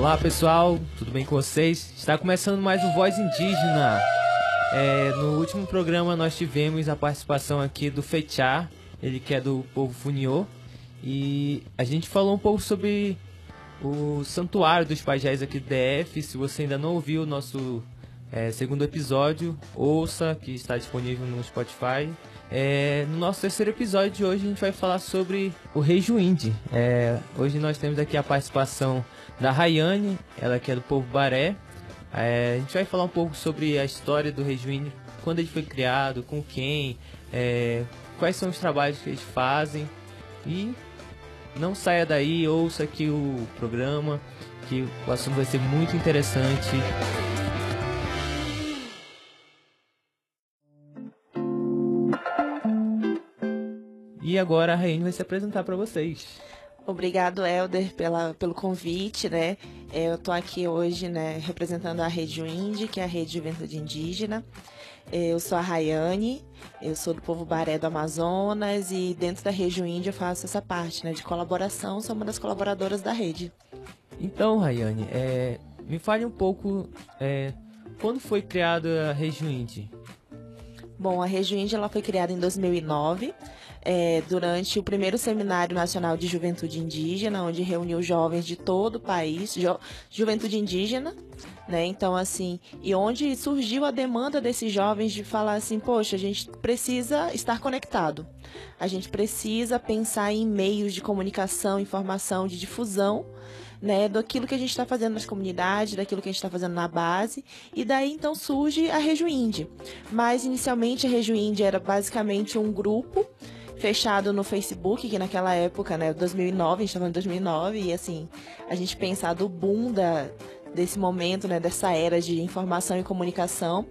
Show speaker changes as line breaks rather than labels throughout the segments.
Olá pessoal, tudo bem com vocês? Está começando mais o Voz Indígena. É, no último programa nós tivemos a participação aqui do Fechá, ele que é do povo Funiô, e a gente falou um pouco sobre o Santuário dos Pajés aqui do DF. Se você ainda não ouviu o nosso é, segundo episódio, ouça, que está disponível no Spotify. É, no nosso terceiro episódio de hoje a gente vai falar sobre o Rei Juíndi. É, hoje nós temos aqui a participação da Rayane, ela que é do povo Baré. É, a gente vai falar um pouco sobre a história do Rei Juíndi, quando ele foi criado, com quem, é, quais são os trabalhos que eles fazem. E não saia daí, ouça aqui o programa, que o assunto vai ser muito interessante. E agora a Raine vai se apresentar para vocês.
Obrigado, Helder, pela, pelo convite, né? É, eu estou aqui hoje, né, representando a Rede Indy, que é a Rede Juventude Indígena. É, eu sou a Rayane, eu sou do povo Baré do Amazonas e dentro da Rede Indy eu faço essa parte, né, de colaboração, sou uma das colaboradoras da rede.
Então, Rayane, é, me fale um pouco é, quando foi criada a Rede Indy?
Bom, a Rede Indy ela foi criada em 2009 é, durante o primeiro Seminário Nacional de Juventude Indígena, onde reuniu jovens de todo o país, ju juventude indígena, né? Então, assim, e onde surgiu a demanda desses jovens de falar assim, poxa, a gente precisa estar conectado. A gente precisa pensar em meios de comunicação, informação, de difusão, né, daquilo que a gente está fazendo nas comunidades, daquilo que a gente está fazendo na base, e daí então surge a Rejuinde. Mas inicialmente a Rejuinde era basicamente um grupo fechado no Facebook, que naquela época, né, 2009, a gente estava em 2009, e assim, a gente pensar do boom da, desse momento, né, dessa era de informação e comunicação,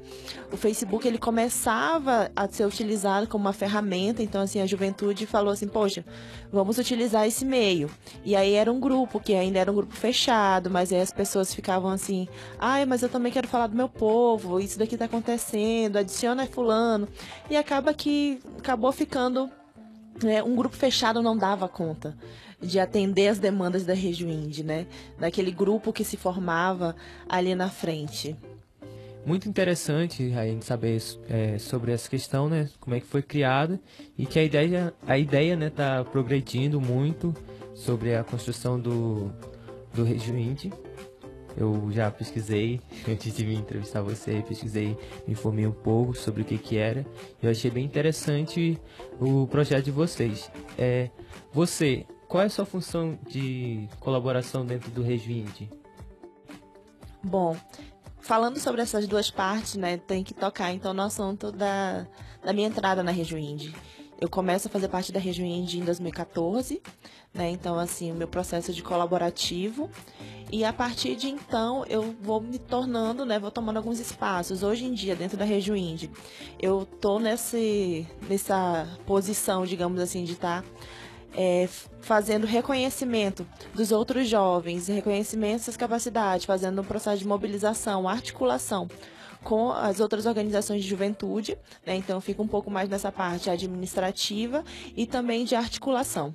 o Facebook ele começava a ser utilizado como uma ferramenta, então assim a juventude falou assim, poxa, vamos utilizar esse meio. E aí era um grupo que ainda era um grupo fechado, mas aí as pessoas ficavam assim, ai, mas eu também quero falar do meu povo, isso daqui está acontecendo, adiciona fulano, e acaba que acabou ficando é, um grupo fechado não dava conta de atender as demandas da Rejuinde, né? Daquele grupo que se formava ali na frente.
Muito interessante a gente saber é, sobre essa questão, né? Como é que foi criada e que a ideia, a ideia, né, tá progredindo muito sobre a construção do do Rejuinde eu já pesquisei, antes de vir entrevistar você, pesquisei, me informei um pouco sobre o que que era. Eu achei bem interessante o projeto de vocês. É, você, qual é a sua função de colaboração dentro do Rejuinde?
Bom, falando sobre essas duas partes, né, tem que tocar então no assunto da, da minha entrada na Rejuinde. Eu começo a fazer parte da Rejuinde em 2014, né, então assim, o meu processo de colaborativo e a partir de então eu vou me tornando, né, vou tomando alguns espaços. Hoje em dia, dentro da Região Indie, eu tô nesse, nessa posição, digamos assim, de estar tá, é, fazendo reconhecimento dos outros jovens, reconhecimento dessas capacidades, fazendo um processo de mobilização, articulação com as outras organizações de juventude, né? então fica um pouco mais nessa parte administrativa e também de articulação.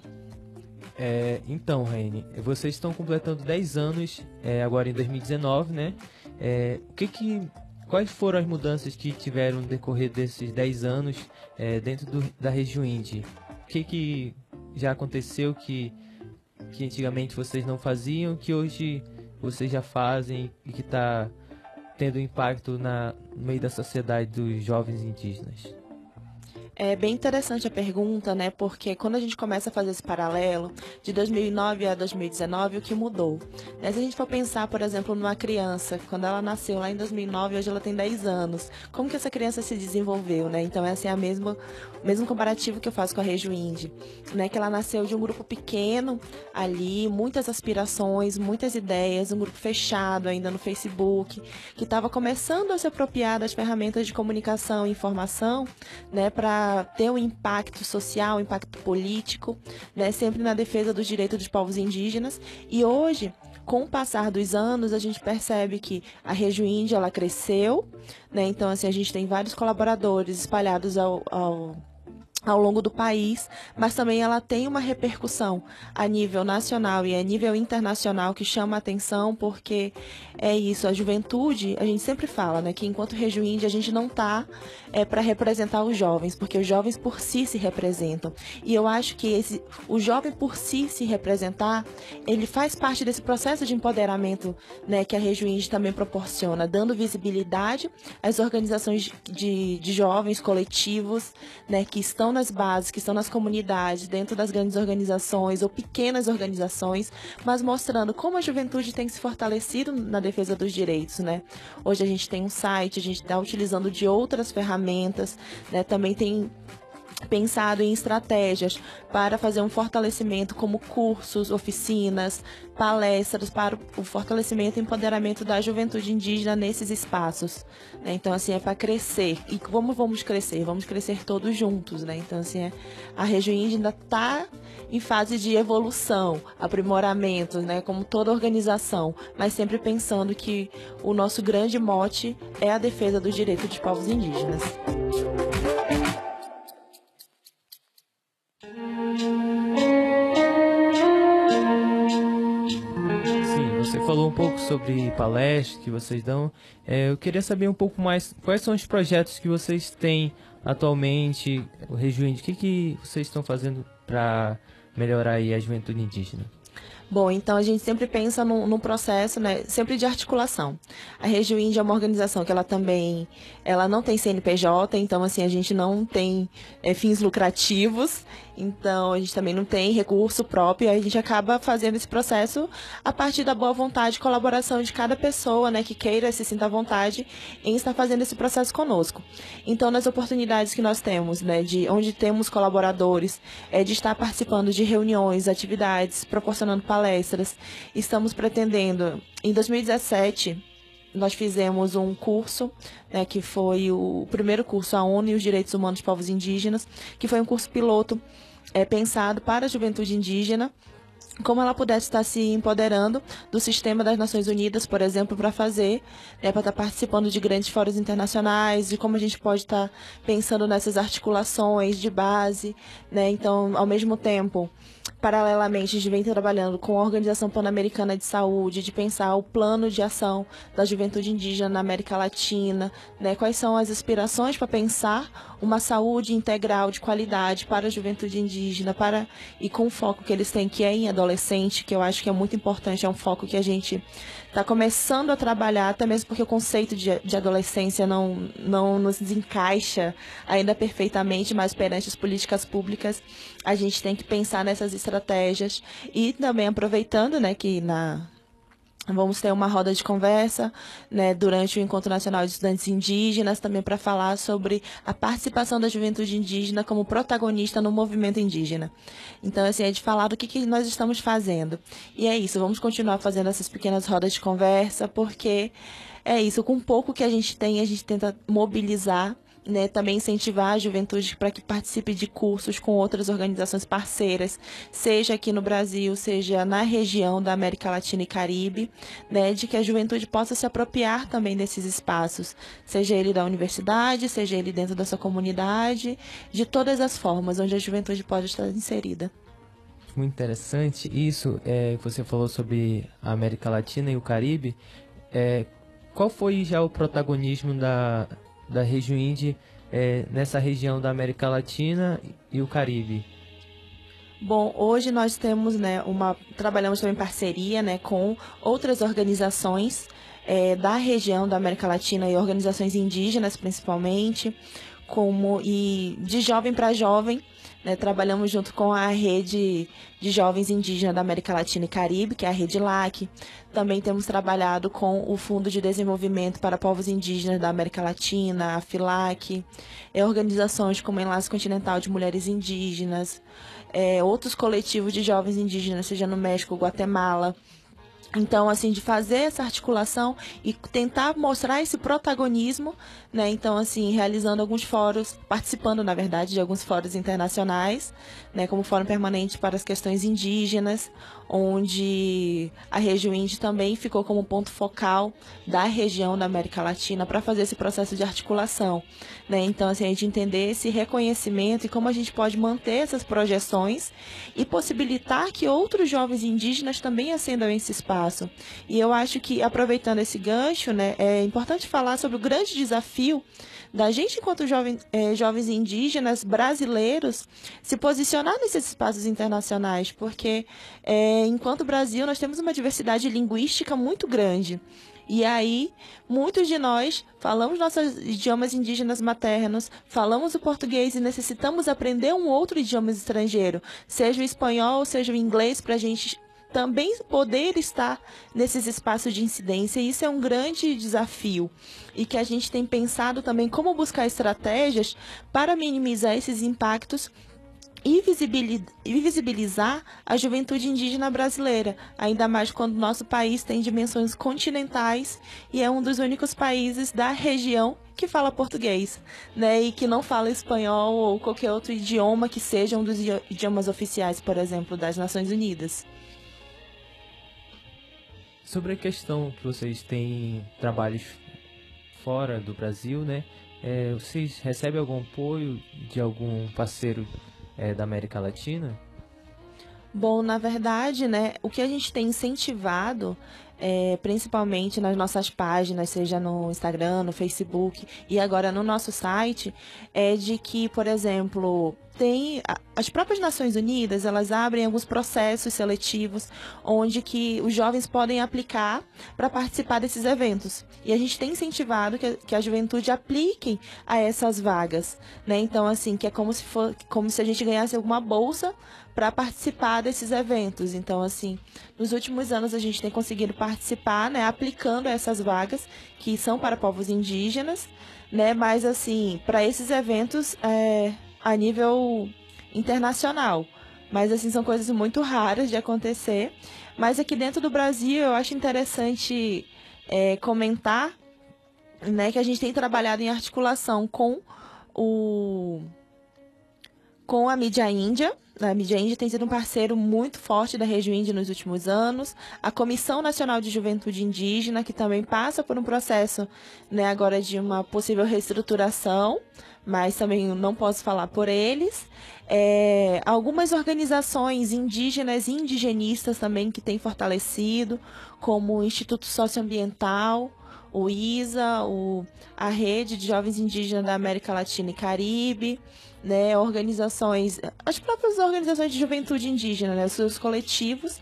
É, então, Raine, vocês estão completando 10 anos é, agora em 2019, né? É, o que que, quais foram as mudanças que tiveram no decorrer desses 10 anos é, dentro do, da região Indy? O que que já aconteceu que, que antigamente vocês não faziam, que hoje vocês já fazem e que está tendo impacto na, no meio da sociedade dos jovens indígenas?
É bem interessante a pergunta, né? Porque quando a gente começa a fazer esse paralelo de 2009 a 2019, o que mudou? Né? Se a gente for pensar, por exemplo, numa criança, quando ela nasceu lá em 2009, hoje ela tem 10 anos, como que essa criança se desenvolveu, né? Então, é a mesma, o mesmo comparativo que eu faço com a Rejo Indy, né? Que ela nasceu de um grupo pequeno ali, muitas aspirações, muitas ideias, um grupo fechado ainda no Facebook, que estava começando a se apropriar das ferramentas de comunicação e informação, né? Para ter um impacto social, um impacto político, né, sempre na defesa dos direitos dos povos indígenas. E hoje, com o passar dos anos, a gente percebe que a região índia ela cresceu, né? Então assim a gente tem vários colaboradores espalhados ao, ao ao longo do país, mas também ela tem uma repercussão a nível nacional e a nível internacional que chama a atenção, porque é isso, a juventude, a gente sempre fala, né, que enquanto Rejuíndia a gente não tá é, para representar os jovens, porque os jovens por si se representam. E eu acho que esse, o jovem por si se representar, ele faz parte desse processo de empoderamento, né, que a Rejuíndia também proporciona, dando visibilidade às organizações de, de jovens coletivos, né, que estão nas bases, que estão nas comunidades, dentro das grandes organizações ou pequenas organizações, mas mostrando como a juventude tem se fortalecido na defesa dos direitos, né? Hoje a gente tem um site, a gente está utilizando de outras ferramentas, né? Também tem pensado em estratégias para fazer um fortalecimento como cursos, oficinas, palestras para o fortalecimento e empoderamento da juventude indígena nesses espaços. Né? Então, assim, é para crescer. E como vamos crescer? Vamos crescer todos juntos, né? Então, assim, é, a região indígena está em fase de evolução, aprimoramento, né? Como toda organização, mas sempre pensando que o nosso grande mote é a defesa dos direitos dos povos indígenas.
Falou um pouco sobre palestras que vocês dão. É, eu queria saber um pouco mais quais são os projetos que vocês têm atualmente, o Rejuíne, o que, que vocês estão fazendo para melhorar a juventude indígena?
Bom, então a gente sempre pensa num, num processo, né, sempre de articulação. A Região Índia é uma organização que ela também, ela não tem CNPJ, então assim a gente não tem é, fins lucrativos, então a gente também não tem recurso próprio, a gente acaba fazendo esse processo a partir da boa vontade e colaboração de cada pessoa, né, que queira se sinta à vontade em estar fazendo esse processo conosco. Então nas oportunidades que nós temos, né, de onde temos colaboradores, é de estar participando de reuniões, atividades, proporcionando palestras. Estamos pretendendo, em 2017, nós fizemos um curso, né, que foi o primeiro curso, a ONU e os Direitos Humanos dos Povos Indígenas, que foi um curso piloto é, pensado para a juventude indígena, como ela pudesse estar se empoderando do sistema das Nações Unidas, por exemplo, para fazer, né, para estar participando de grandes fóruns internacionais, e como a gente pode estar pensando nessas articulações de base, né, então, ao mesmo tempo, Paralelamente, a gente vem trabalhando com a Organização Pan-Americana de Saúde, de pensar o plano de ação da juventude indígena na América Latina, né? quais são as aspirações para pensar uma saúde integral de qualidade para a juventude indígena, para e com o foco que eles têm, que é em adolescente, que eu acho que é muito importante, é um foco que a gente está começando a trabalhar, até mesmo porque o conceito de, de adolescência não, não nos encaixa ainda perfeitamente, mas perante as políticas públicas, a gente tem que pensar nessas estratégias e também aproveitando, né, que na Vamos ter uma roda de conversa né, durante o Encontro Nacional de Estudantes Indígenas, também para falar sobre a participação da juventude indígena como protagonista no movimento indígena. Então, assim, é de falar do que, que nós estamos fazendo. E é isso, vamos continuar fazendo essas pequenas rodas de conversa, porque é isso, com pouco que a gente tem, a gente tenta mobilizar né, também incentivar a juventude para que participe de cursos com outras organizações parceiras, seja aqui no Brasil, seja na região da América Latina e Caribe, né, de que a juventude possa se apropriar também desses espaços, seja ele da universidade, seja ele dentro da sua comunidade, de todas as formas onde a juventude pode estar inserida.
Muito interessante isso. É, você falou sobre a América Latina e o Caribe. É, qual foi já o protagonismo da, da região Indie é, nessa região da América Latina e o Caribe?
Bom, hoje nós temos, né, uma trabalhamos também em parceria, né, com outras organizações é, da região da América Latina e organizações indígenas, principalmente, como e de jovem para jovem, né, trabalhamos junto com a rede de jovens indígenas da América Latina e Caribe, que é a Rede LAC. Também temos trabalhado com o Fundo de Desenvolvimento para Povos Indígenas da América Latina, a FILAC, é, organizações como Enlace Continental de Mulheres Indígenas, é, outros coletivos de jovens indígenas, seja no México, Guatemala. Então, assim, de fazer essa articulação e tentar mostrar esse protagonismo, né? Então, assim, realizando alguns fóruns, participando, na verdade, de alguns fóruns internacionais, né? Como Fórum Permanente para as Questões Indígenas, onde a região índia também ficou como ponto focal da região da América Latina para fazer esse processo de articulação. Né? Então, assim, a gente entender esse reconhecimento e como a gente pode manter essas projeções e possibilitar que outros jovens indígenas também acendam esse espaço. E eu acho que, aproveitando esse gancho, né, é importante falar sobre o grande desafio da gente, enquanto jovem, é, jovens indígenas brasileiros, se posicionar nesses espaços internacionais, porque é, enquanto Brasil nós temos uma diversidade linguística muito grande. E aí, muitos de nós falamos nossos idiomas indígenas maternos, falamos o português e necessitamos aprender um outro idioma estrangeiro, seja o espanhol, seja o inglês, para a gente também poder estar nesses espaços de incidência. E isso é um grande desafio e que a gente tem pensado também como buscar estratégias para minimizar esses impactos e visibilizar a juventude indígena brasileira, ainda mais quando nosso país tem dimensões continentais e é um dos únicos países da região que fala português, né, e que não fala espanhol ou qualquer outro idioma que seja um dos idiomas oficiais, por exemplo, das Nações Unidas.
Sobre a questão que vocês têm trabalhos fora do Brasil, né? É, vocês recebem algum apoio de algum parceiro é, da América Latina?
Bom, na verdade, né, o que a gente tem incentivado, é, principalmente nas nossas páginas, seja no Instagram, no Facebook e agora no nosso site, é de que, por exemplo, tem as próprias Nações Unidas, elas abrem alguns processos seletivos onde que os jovens podem aplicar para participar desses eventos. E a gente tem incentivado que, que a juventude apliquem a essas vagas, né? Então assim, que é como se for, como se a gente ganhasse alguma bolsa para participar desses eventos. Então assim, nos últimos anos a gente tem conseguido participar, né, aplicando essas vagas que são para povos indígenas, né? Mas assim, para esses eventos é, a nível internacional. Mas assim são coisas muito raras de acontecer. Mas aqui dentro do Brasil eu acho interessante é, comentar né, que a gente tem trabalhado em articulação com o com a mídia índia. A mídia índia tem sido um parceiro muito forte da região índia nos últimos anos. A Comissão Nacional de Juventude Indígena, que também passa por um processo né, agora de uma possível reestruturação mas também não posso falar por eles. É, algumas organizações indígenas e indigenistas também que têm fortalecido, como o Instituto Socioambiental, o ISA, o, a Rede de Jovens Indígenas da América Latina e Caribe, né, organizações, as próprias organizações de juventude indígena, né, os seus coletivos,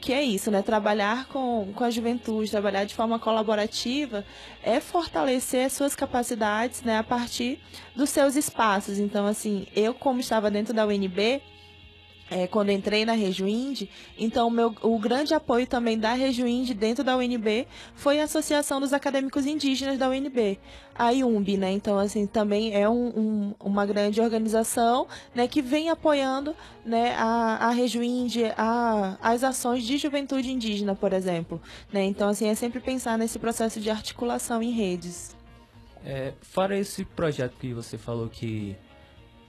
que é isso, né? Trabalhar com, com a juventude, trabalhar de forma colaborativa é fortalecer as suas capacidades, né? A partir dos seus espaços. Então, assim, eu como estava dentro da UNB, é, quando entrei na Rejuind, então o, meu, o grande apoio também da Rejuind dentro da UNB foi a Associação dos Acadêmicos Indígenas da UNB, a IUMB, né? Então, assim, também é um, um, uma grande organização né, que vem apoiando né, a, a Rejuind, a, as ações de juventude indígena, por exemplo. Né? Então, assim, é sempre pensar nesse processo de articulação em redes.
É, fora esse projeto que você falou que,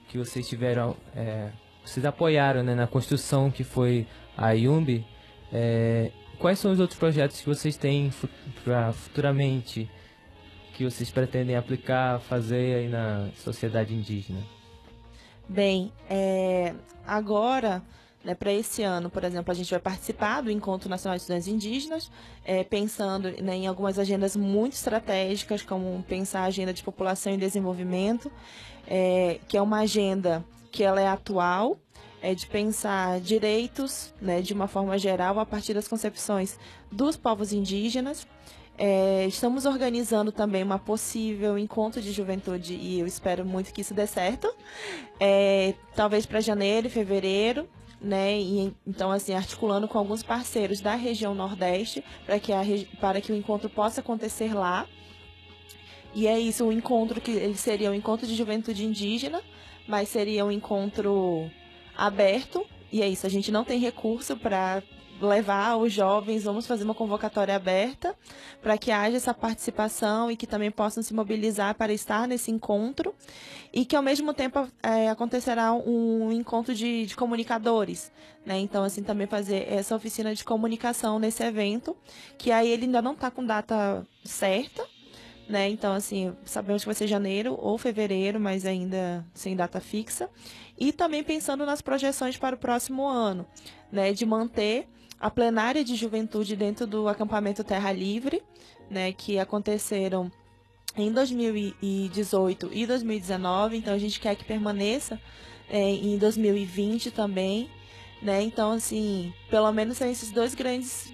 que vocês tiveram... É vocês apoiaram né, na construção que foi a Yumbi. É, quais são os outros projetos que vocês têm para futuramente que vocês pretendem aplicar, fazer aí na sociedade indígena?
Bem, é, agora, né, para esse ano, por exemplo, a gente vai participar do Encontro Nacional de Estudantes Indígenas, é, pensando né, em algumas agendas muito estratégicas, como pensar a agenda de população e desenvolvimento, é, que é uma agenda que ela é atual, é de pensar direitos, né, de uma forma geral, a partir das concepções dos povos indígenas. É, estamos organizando também uma possível encontro de juventude e eu espero muito que isso dê certo. É, talvez para janeiro e fevereiro, né? E, então, assim, articulando com alguns parceiros da região Nordeste para que, a, para que o encontro possa acontecer lá. E é isso, o encontro que ele seria um encontro de juventude indígena, mas seria um encontro aberto. E é isso, a gente não tem recurso para levar os jovens, vamos fazer uma convocatória aberta para que haja essa participação e que também possam se mobilizar para estar nesse encontro e que ao mesmo tempo é, acontecerá um encontro de, de comunicadores, né? Então assim também fazer essa oficina de comunicação nesse evento, que aí ele ainda não está com data certa, né? Então, assim, sabemos que vai ser janeiro ou fevereiro, mas ainda sem data fixa. E também pensando nas projeções para o próximo ano, né? De manter a plenária de juventude dentro do acampamento Terra Livre, né? Que aconteceram em 2018 e 2019. Então, a gente quer que permaneça é, em 2020 também, né? Então, assim, pelo menos são esses dois grandes...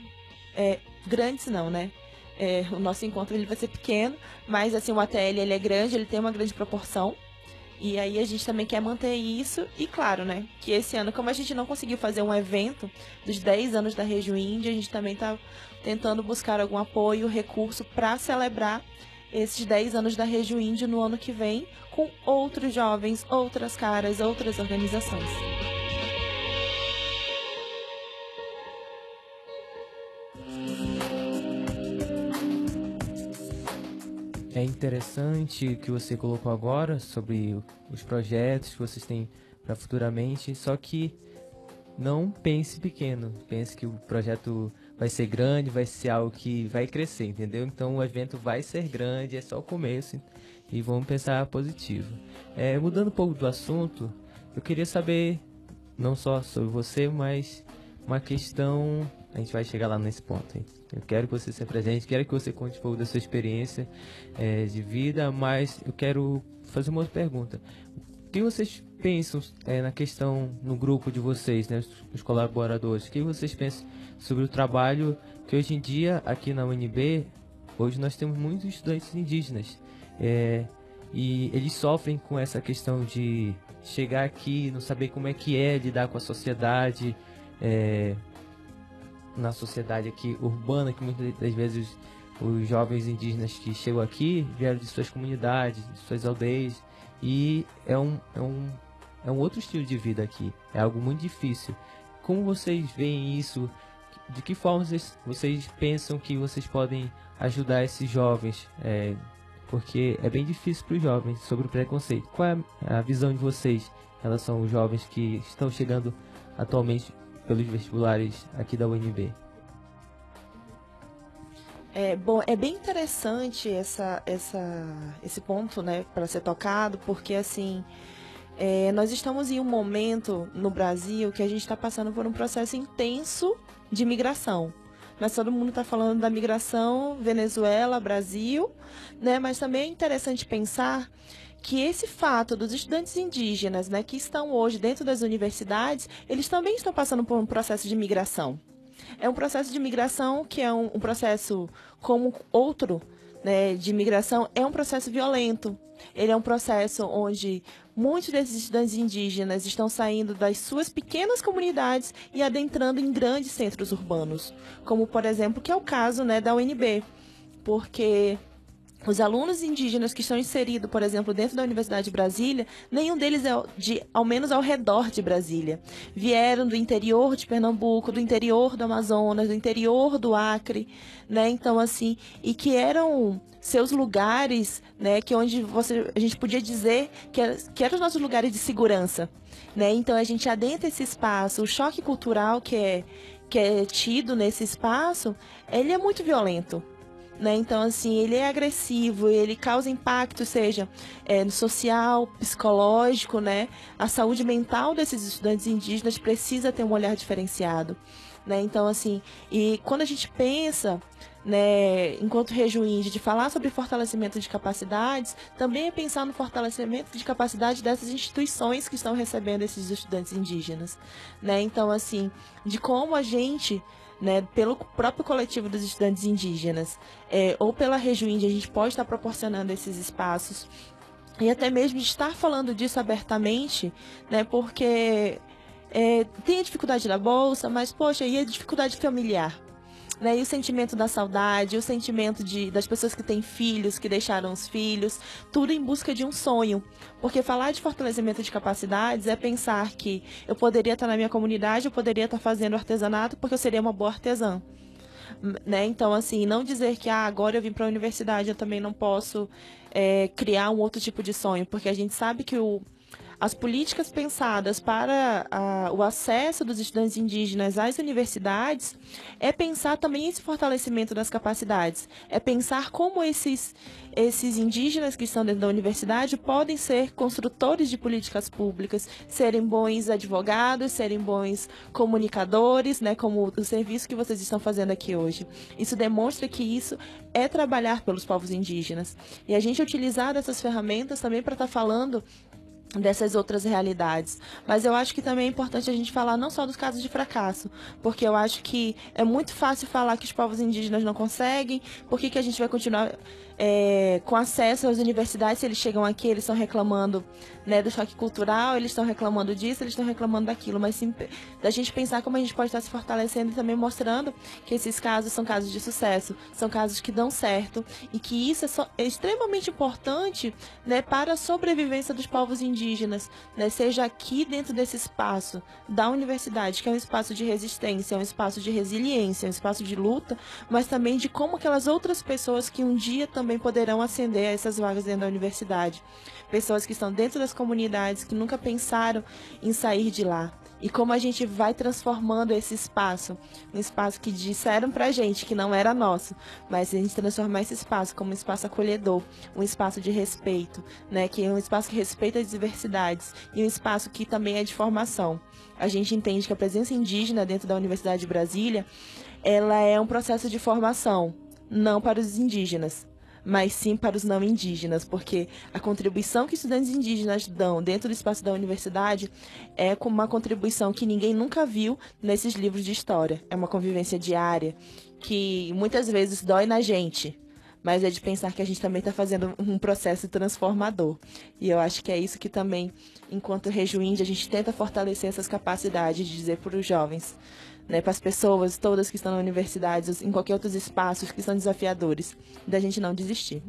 É, grandes não, né? É, o nosso encontro ele vai ser pequeno, mas assim o ATL ele é grande, ele tem uma grande proporção. E aí a gente também quer manter isso e claro, né, que esse ano, como a gente não conseguiu fazer um evento dos 10 anos da Região Índia, a gente também está tentando buscar algum apoio, recurso para celebrar esses 10 anos da Região Índia no ano que vem com outros jovens, outras caras, outras organizações.
É interessante o que você colocou agora sobre os projetos que vocês têm para futuramente, só que não pense pequeno, pense que o projeto vai ser grande, vai ser algo que vai crescer, entendeu? Então o evento vai ser grande, é só o começo e vamos pensar positivo. É, mudando um pouco do assunto, eu queria saber não só sobre você, mas uma questão a gente vai chegar lá nesse ponto. Eu quero que você se presente, quero que você conte um pouco da sua experiência é, de vida, mas eu quero fazer uma outra pergunta. O que vocês pensam é, na questão no grupo de vocês, né, os colaboradores? O que vocês pensam sobre o trabalho que hoje em dia aqui na UNB, hoje nós temos muitos estudantes indígenas é, e eles sofrem com essa questão de chegar aqui, não saber como é que é lidar com a sociedade, é, na sociedade aqui urbana, que muitas das vezes os jovens indígenas que chegam aqui vieram de suas comunidades, de suas aldeias, e é um, é um, é um outro estilo de vida aqui, é algo muito difícil. Como vocês veem isso? De que forma vocês, vocês pensam que vocês podem ajudar esses jovens? É, porque é bem difícil para os jovens sobre o preconceito. Qual é a visão de vocês em relação aos jovens que estão chegando atualmente pelos vestibulares aqui da UNB?
É, bom, é bem interessante essa, essa, esse ponto, né, para ser tocado, porque assim, é, nós estamos em um momento no Brasil que a gente está passando por um processo intenso de migração. Mas todo mundo está falando da migração Venezuela, Brasil, né? Mas também é interessante pensar que esse fato dos estudantes indígenas, né, que estão hoje dentro das universidades, eles também estão passando por um processo de migração. É um processo de migração que é um, um processo como outro, né, de migração, é um processo violento. Ele é um processo onde muitos desses estudantes indígenas estão saindo das suas pequenas comunidades e adentrando em grandes centros urbanos, como por exemplo, que é o caso, né, da UNB, porque os alunos indígenas que estão inseridos, por exemplo, dentro da Universidade de Brasília, nenhum deles é de, ao menos ao redor de Brasília. Vieram do interior de Pernambuco, do interior do Amazonas, do interior do Acre, né? Então, assim, e que eram seus lugares, né? Que onde você, a gente podia dizer que, que eram os nossos lugares de segurança, né? Então, a gente adentra esse espaço, o choque cultural que é, que é tido nesse espaço, ele é muito violento, né? Então, assim, ele é agressivo, ele causa impacto, seja é, no social, psicológico, né? A saúde mental desses estudantes indígenas precisa ter um olhar diferenciado. Né? Então, assim, e quando a gente pensa, né, enquanto rejuínde, de falar sobre fortalecimento de capacidades, também é pensar no fortalecimento de capacidade dessas instituições que estão recebendo esses estudantes indígenas. Né? Então, assim, de como a gente né, pelo próprio coletivo dos estudantes indígenas é, ou pela índia, a gente pode estar proporcionando esses espaços e até mesmo estar falando disso abertamente, né, porque é, tem a dificuldade da bolsa, mas, poxa, e a dificuldade familiar? Né? E o sentimento da saudade, o sentimento de, das pessoas que têm filhos, que deixaram os filhos, tudo em busca de um sonho. Porque falar de fortalecimento de capacidades é pensar que eu poderia estar na minha comunidade, eu poderia estar fazendo artesanato porque eu seria uma boa artesã. Né? Então, assim, não dizer que ah, agora eu vim para a universidade, eu também não posso é, criar um outro tipo de sonho, porque a gente sabe que o, as políticas pensadas para a, o acesso dos estudantes indígenas às universidades é pensar também esse fortalecimento das capacidades, é pensar como esses, esses indígenas que estão dentro da universidade podem ser construtores de políticas públicas, serem bons advogados, serem bons comunicadores, né, como o serviço que vocês estão fazendo aqui hoje. Isso demonstra que isso é trabalhar pelos povos indígenas. E a gente utilizar essas ferramentas também para estar tá falando dessas outras realidades. Mas eu acho que também é importante a gente falar não só dos casos de fracasso, porque eu acho que é muito fácil falar que os povos indígenas não conseguem, por que, que a gente vai continuar é, com acesso às universidades, se eles chegam aqui, eles estão reclamando né, do choque cultural, eles estão reclamando disso, eles estão reclamando daquilo, mas sim da gente pensar como a gente pode estar se fortalecendo e também mostrando que esses casos são casos de sucesso, são casos que dão certo e que isso é, so, é extremamente importante né, para a sobrevivência dos povos indígenas, né, seja aqui dentro desse espaço da universidade, que é um espaço de resistência, é um espaço de resiliência, é um espaço de luta, mas também de como aquelas outras pessoas que um dia também também poderão ascender a essas vagas dentro da universidade. Pessoas que estão dentro das comunidades, que nunca pensaram em sair de lá. E como a gente vai transformando esse espaço, um espaço que disseram pra gente que não era nosso, mas a gente transformar esse espaço como um espaço acolhedor, um espaço de respeito, né, que é um espaço que respeita as diversidades e um espaço que também é de formação. A gente entende que a presença indígena dentro da Universidade de Brasília, ela é um processo de formação, não para os indígenas, mas sim para os não indígenas, porque a contribuição que estudantes indígenas dão dentro do espaço da universidade é como uma contribuição que ninguém nunca viu nesses livros de história. É uma convivência diária que muitas vezes dói na gente, mas é de pensar que a gente também está fazendo um processo transformador. E eu acho que é isso que também, enquanto Rejuíndia, a gente tenta fortalecer essas capacidades de dizer para os jovens né, para as pessoas todas que estão na universidade, em qualquer outros espaços que são desafiadores, da gente não desistir.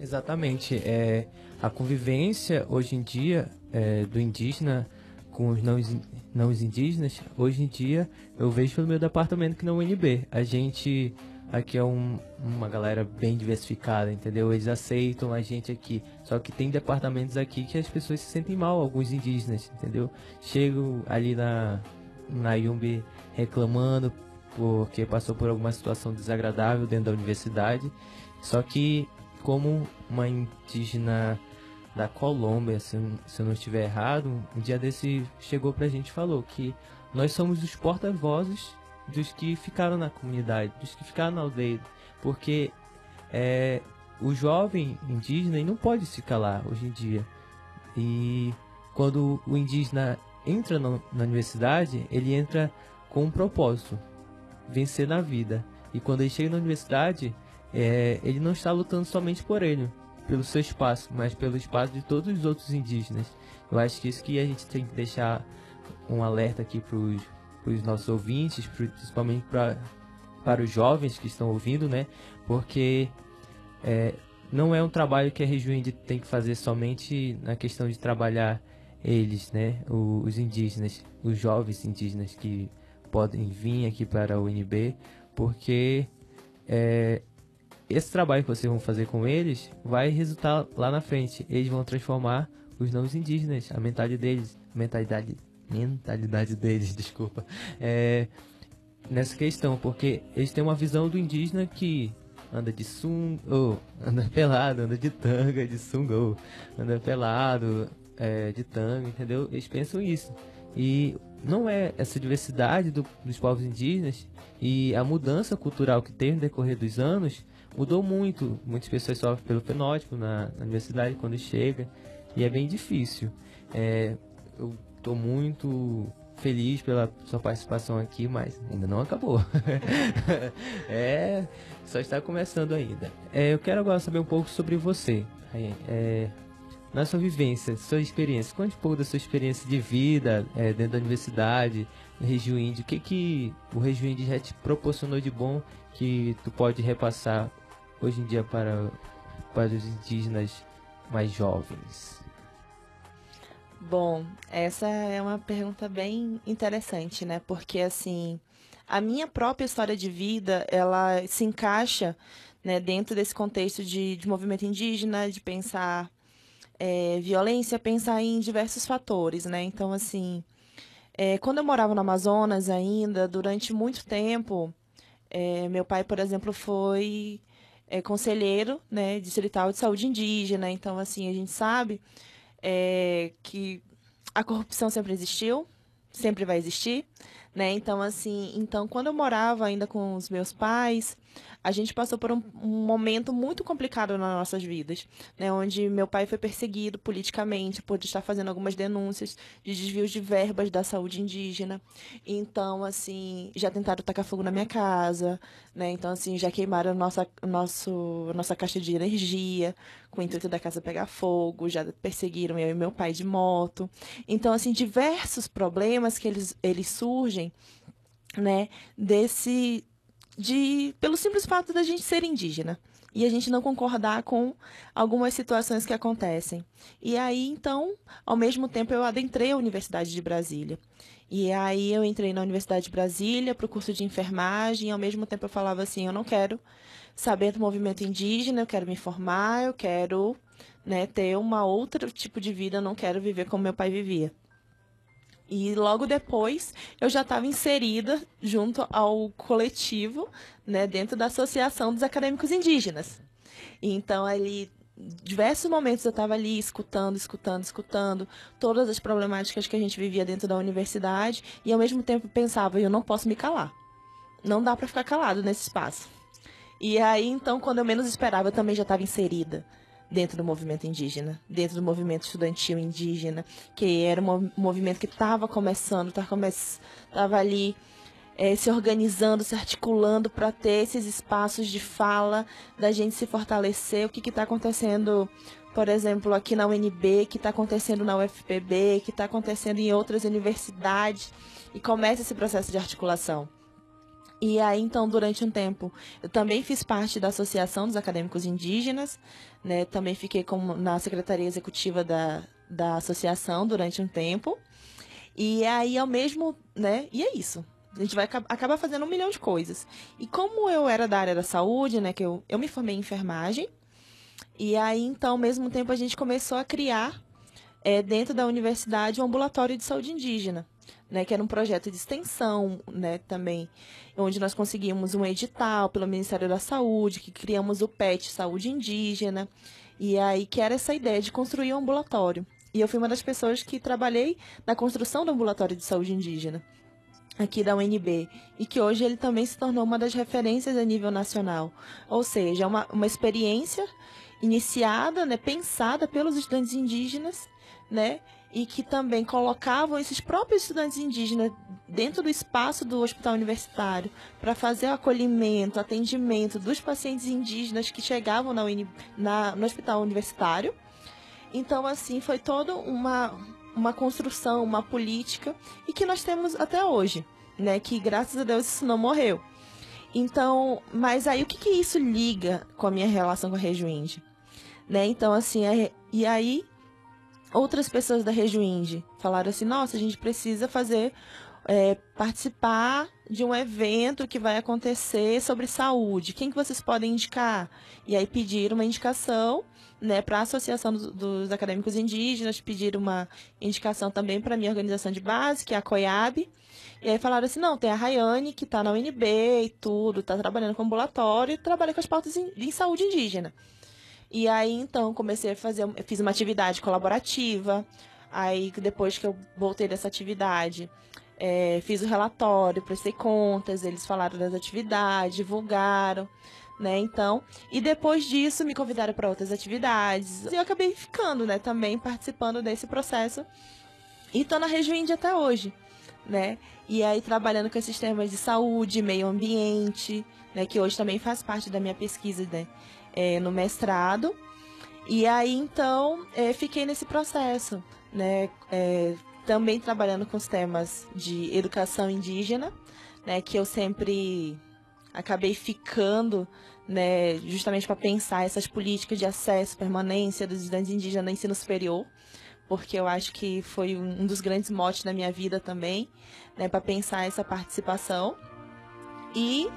Exatamente. É, a convivência hoje em dia é, do indígena com os não, não indígenas, hoje em dia eu vejo no meu departamento que é UNB. A gente aqui é um, uma galera bem diversificada, entendeu? Eles aceitam a gente aqui. Só que tem departamentos aqui que as pessoas se sentem mal, alguns indígenas, entendeu? Chego ali na, na Yumbi reclamando porque passou por alguma situação desagradável dentro da universidade. Só que, como uma indígena da Colômbia, se, se eu não estiver errado, um dia desse chegou pra gente e falou que nós somos os porta-vozes dos que ficaram na comunidade, dos que ficaram na aldeia, porque é, o jovem indígena não pode se calar hoje em dia. E quando o indígena entra no, na universidade, ele entra com um propósito: vencer na vida. E quando ele chega na universidade, é, ele não está lutando somente por ele, pelo seu espaço, mas pelo espaço de todos os outros indígenas. Eu acho que isso que a gente tem que deixar um alerta aqui para os nossos ouvintes, principalmente pra, para os jovens que estão ouvindo, né? Porque é, não é um trabalho que a Rejuinde tem que fazer somente na questão de trabalhar eles, né, os indígenas, os jovens indígenas que podem vir aqui para o UNB, porque é, esse trabalho que vocês vão fazer com eles vai resultar lá na frente. Eles vão transformar os não indígenas, a mentalidade deles, a mentalidade, mentalidade deles, desculpa, é, nessa questão, porque eles têm uma visão do indígena que anda de sunga, oh, anda pelado, anda de tanga, de sunga, oh, anda pelado, é, de tango, entendeu? Eles pensam isso. E não é essa diversidade do, dos povos indígenas e a mudança cultural que teve no decorrer dos anos mudou muito. Muitas pessoas sofrem pelo fenótipo na, na universidade quando chega e é bem difícil. É, eu estou muito feliz pela sua participação aqui, mas ainda não acabou. é, só está começando ainda. É, eu quero agora saber um pouco sobre você. É, na sua vivência, sua experiência, conte um pouco da sua experiência de vida é, dentro da universidade, no Regio Índio. O que, que o Regio Índio já te proporcionou de bom que tu pode repassar hoje em dia para, para os indígenas mais jovens?
Bom, essa é uma pergunta bem interessante, né? Porque assim, a minha própria história de vida, ela se encaixa né, dentro desse contexto de, de movimento indígena, de pensar é, violência, pensar em diversos fatores, né? Então, assim, é, quando eu morava no Amazonas ainda, durante muito tempo, é, meu pai, por exemplo, foi é, conselheiro né, distrital de saúde indígena. Então, assim, a gente sabe é, que a corrupção sempre existiu, sempre vai existir, né? Então, assim, então quando eu morava ainda com os meus pais, a gente passou por um, um, momento muito complicado nas nossas vidas, né? Onde meu pai foi perseguido politicamente por estar fazendo algumas denúncias de desvios de verbas da saúde indígena. Então, assim, já tentaram tacar fogo na minha casa, né? Então, assim, já queimaram nossa, nosso, nossa caixa de energia com o intuito da casa pegar fogo, já perseguiram eu e meu pai de moto. Então, assim, diversos problemas que eles, eles surgem, né, desse de pelo simples fato da gente ser indígena e a gente não concordar com algumas situações que acontecem. E aí, então, ao mesmo tempo, eu adentrei a Universidade de Brasília. E aí eu entrei na Universidade de Brasília para o curso de enfermagem, e ao mesmo tempo eu falava assim, eu não quero saber do movimento indígena, eu quero me formar, eu quero né, ter uma outro tipo de vida, eu não quero viver como meu pai vivia. E logo depois eu já estava inserida junto ao coletivo, né, dentro da Associação dos Acadêmicos Indígenas. Então ali diversos momentos eu estava ali escutando, escutando, escutando todas as problemáticas que a gente vivia dentro da universidade e ao mesmo tempo pensava, eu não posso me calar. Não dá para ficar calado nesse espaço. E aí então, quando eu menos esperava, eu também já estava inserida dentro do movimento indígena, dentro do movimento estudantil indígena, que era um movimento que estava começando, estava come ali é, se organizando, se articulando para ter esses espaços de fala, da gente se fortalecer. O que está acontecendo, por exemplo, aqui na UNB, que está acontecendo na UFPB, que está acontecendo em outras universidades, e começa esse processo de articulação. E aí, então, durante um tempo, eu também fiz parte da Associação dos Acadêmicos Indígenas, né? Também fiquei como na Secretaria Executiva da, da associação durante um tempo. E aí, ao mesmo, né? E é isso. A gente vai acabar fazendo um milhão de coisas. E como eu era da área da saúde, né? Que eu, eu me formei em enfermagem. E aí, então, ao mesmo tempo, a gente começou a criar, é, dentro da universidade, um ambulatório de saúde indígena né, que era um projeto de extensão, né, também, onde nós conseguimos um edital pelo Ministério da Saúde, que criamos o PET Saúde Indígena, e aí que era essa ideia de construir um ambulatório. E eu fui uma das pessoas que trabalhei na construção do ambulatório de saúde indígena aqui da UNB e que hoje ele também se tornou uma das referências a nível nacional. Ou seja, é uma, uma experiência iniciada, né, pensada pelos estudantes indígenas, né, e que também colocavam esses próprios estudantes indígenas dentro do espaço do hospital universitário para fazer o acolhimento, atendimento dos pacientes indígenas que chegavam na, na, no hospital universitário. Então, assim, foi toda uma, uma construção, uma política, e que nós temos até hoje, né? Que graças a Deus isso não morreu. Então, mas aí o que, que isso liga com a minha relação com a Índia? Né? Então, assim, é, e aí outras pessoas da região Indie falaram assim: nossa, a gente precisa fazer. É, participar de um evento que vai acontecer sobre saúde. Quem que vocês podem indicar? E aí pediram uma indicação né, para a Associação dos, dos, Acadêmicos Indígenas, pediram uma indicação também para a minha organização de base, que é a COIAB. E aí falaram assim, não, tem a Rayane, que está na UNB e tudo, está trabalhando com ambulatório e trabalha com as pautas em, em saúde indígena. E aí, então, comecei a fazer, fiz uma atividade colaborativa. Aí, depois que eu voltei dessa atividade, é, fiz o relatório, prestei contas, eles falaram das atividades, divulgaram, né? Então, e depois disso me convidaram para outras atividades. E eu acabei ficando, né, também participando desse processo. E tô na região Índia até hoje, né? E aí trabalhando com esses temas de saúde, meio ambiente, né, que hoje também faz parte da minha pesquisa, né? É, no mestrado. E aí então é, fiquei nesse processo, né? É, também trabalhando com os temas de educação indígena, né? Que eu sempre acabei ficando, né? Justamente para pensar essas políticas de acesso, permanência dos estudantes indígenas no ensino superior, porque eu acho que foi um dos grandes motes da minha vida também, né? Para pensar essa participação. E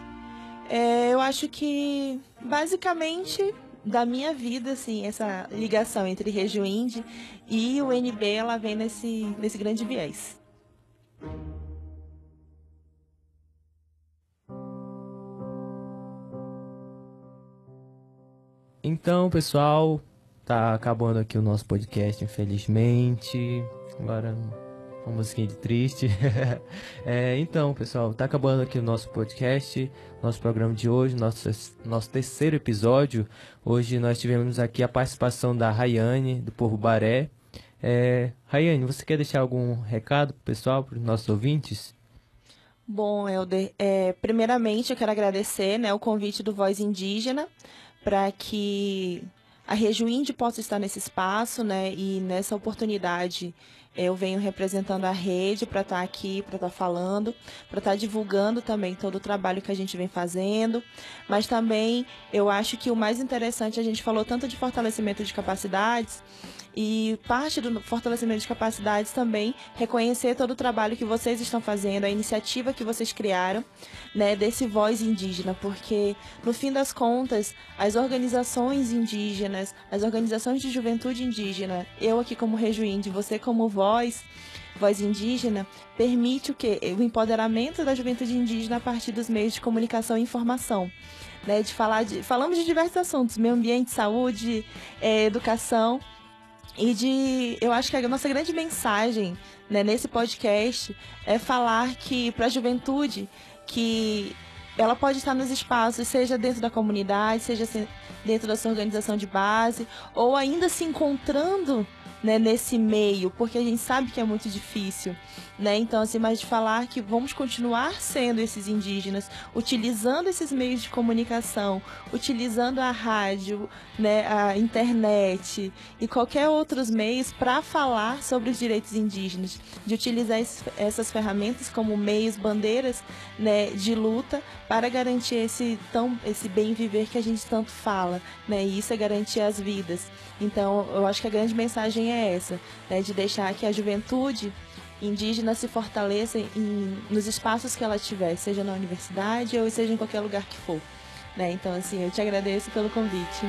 é, eu acho que basicamente da minha vida, assim, essa ligação entre Rejuinde e o NB, ela vem nesse, nesse grande viés.
Então, pessoal, tá acabando aqui o nosso podcast, infelizmente. Agora uma musiquinha de triste. é, então, pessoal, tá acabando aqui o nosso podcast, nosso programa de hoje, nosso, nosso terceiro episódio. Hoje nós tivemos aqui a participação da Rayane, do Povo Baré. É, Rayane, você quer deixar algum recado pro pessoal, para os nossos ouvintes?
Bom, Helder, é, primeiramente eu quero agradecer né, o convite do Voz Indígena para que a Rejuinde possa estar nesse espaço né, e nessa oportunidade eu venho representando a rede para estar tá aqui, para estar tá falando, para estar tá divulgando também todo o trabalho que a gente vem fazendo. Mas também eu acho que o mais interessante, a gente falou tanto de fortalecimento de capacidades, e parte do fortalecimento de capacidades também reconhecer todo o trabalho que vocês estão fazendo, a iniciativa que vocês criaram, né, desse voz indígena, porque no fim das contas, as organizações indígenas, as organizações de juventude indígena, eu aqui como Rejuinde, você como voz, voz indígena, permite o que? O empoderamento da juventude indígena a partir dos meios de comunicação e informação. Né, de falar de, falamos de diversos assuntos, meio ambiente, saúde, é, educação, e de. Eu acho que a nossa grande mensagem né, nesse podcast é falar que para a juventude que ela pode estar nos espaços, seja dentro da comunidade, seja dentro da sua organização de base, ou ainda se encontrando né, nesse meio, porque a gente sabe que é muito difícil. Né? Então, assim, mas de falar que vamos continuar sendo esses indígenas, utilizando esses meios de comunicação, utilizando a rádio, né, a internet e qualquer outros meios para falar sobre os direitos indígenas, de utilizar essas ferramentas como meios, bandeiras né, de luta para garantir esse, tão, esse bem viver que a gente tanto fala, né? E isso é garantir as vidas. Então, eu acho que a grande mensagem é essa, né, de deixar que a juventude indígena se fortaleça em, nos espaços que ela tiver, seja na universidade ou seja em qualquer lugar que for. Né? Então, assim, eu te agradeço pelo convite.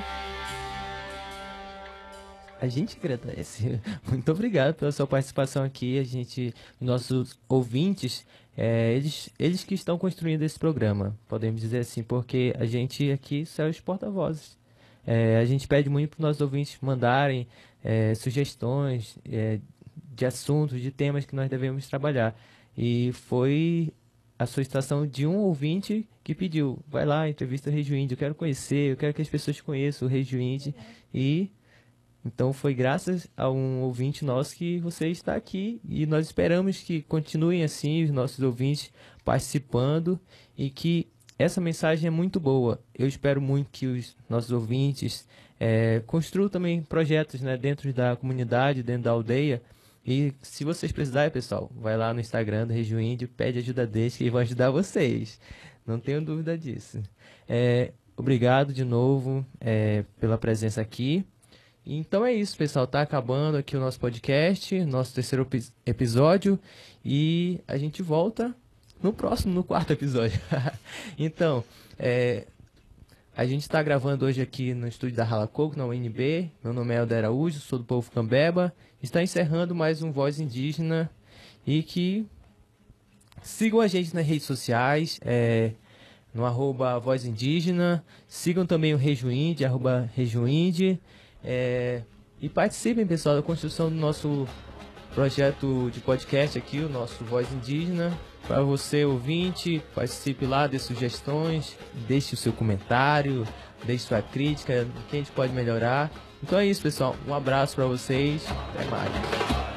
A gente agradece. Muito obrigado pela sua participação aqui. A gente, nossos ouvintes, é, eles, eles que estão construindo esse programa, podemos dizer assim, porque a gente aqui são os porta-vozes. É, a gente pede muito para os nossos ouvintes mandarem é, sugestões é, de assuntos, de temas que nós devemos trabalhar. E foi a solicitação de um ouvinte que pediu, vai lá, entrevista o Rei Índio, eu quero conhecer, eu quero que as pessoas conheçam o Rei Índio. E então foi graças a um ouvinte nosso que você está aqui e nós esperamos que continuem assim os nossos ouvintes participando e que essa mensagem é muito boa. Eu espero muito que os nossos ouvintes é, construam também projetos né, dentro da comunidade, dentro da aldeia, e se vocês precisarem, pessoal, vai lá no Instagram do Regio Índio, pede ajuda deles que eles vão ajudar vocês. Não tenho dúvida disso. É, obrigado de novo é, pela presença aqui. Então é isso, pessoal. Tá acabando aqui o nosso podcast, nosso terceiro episódio. E a gente volta no próximo, no quarto episódio. então, é, a gente está gravando hoje aqui no estúdio da Rala Coco, na UNB. Meu nome é Helder Araújo, sou do povo Cambeba. Está encerrando mais um Voz Indígena e que sigam a gente nas redes sociais, é, no arroba Voz Indígena. Sigam também o Rejuinde, arroba Rejuinde. É, e participem, pessoal, da construção do nosso projeto de podcast aqui, o nosso Voz Indígena. Para você ouvinte, participe lá, dê sugestões, deixe o seu comentário, deixe sua crítica, o que a gente pode melhorar. Então é isso, pessoal. Um abraço para vocês. Até mais.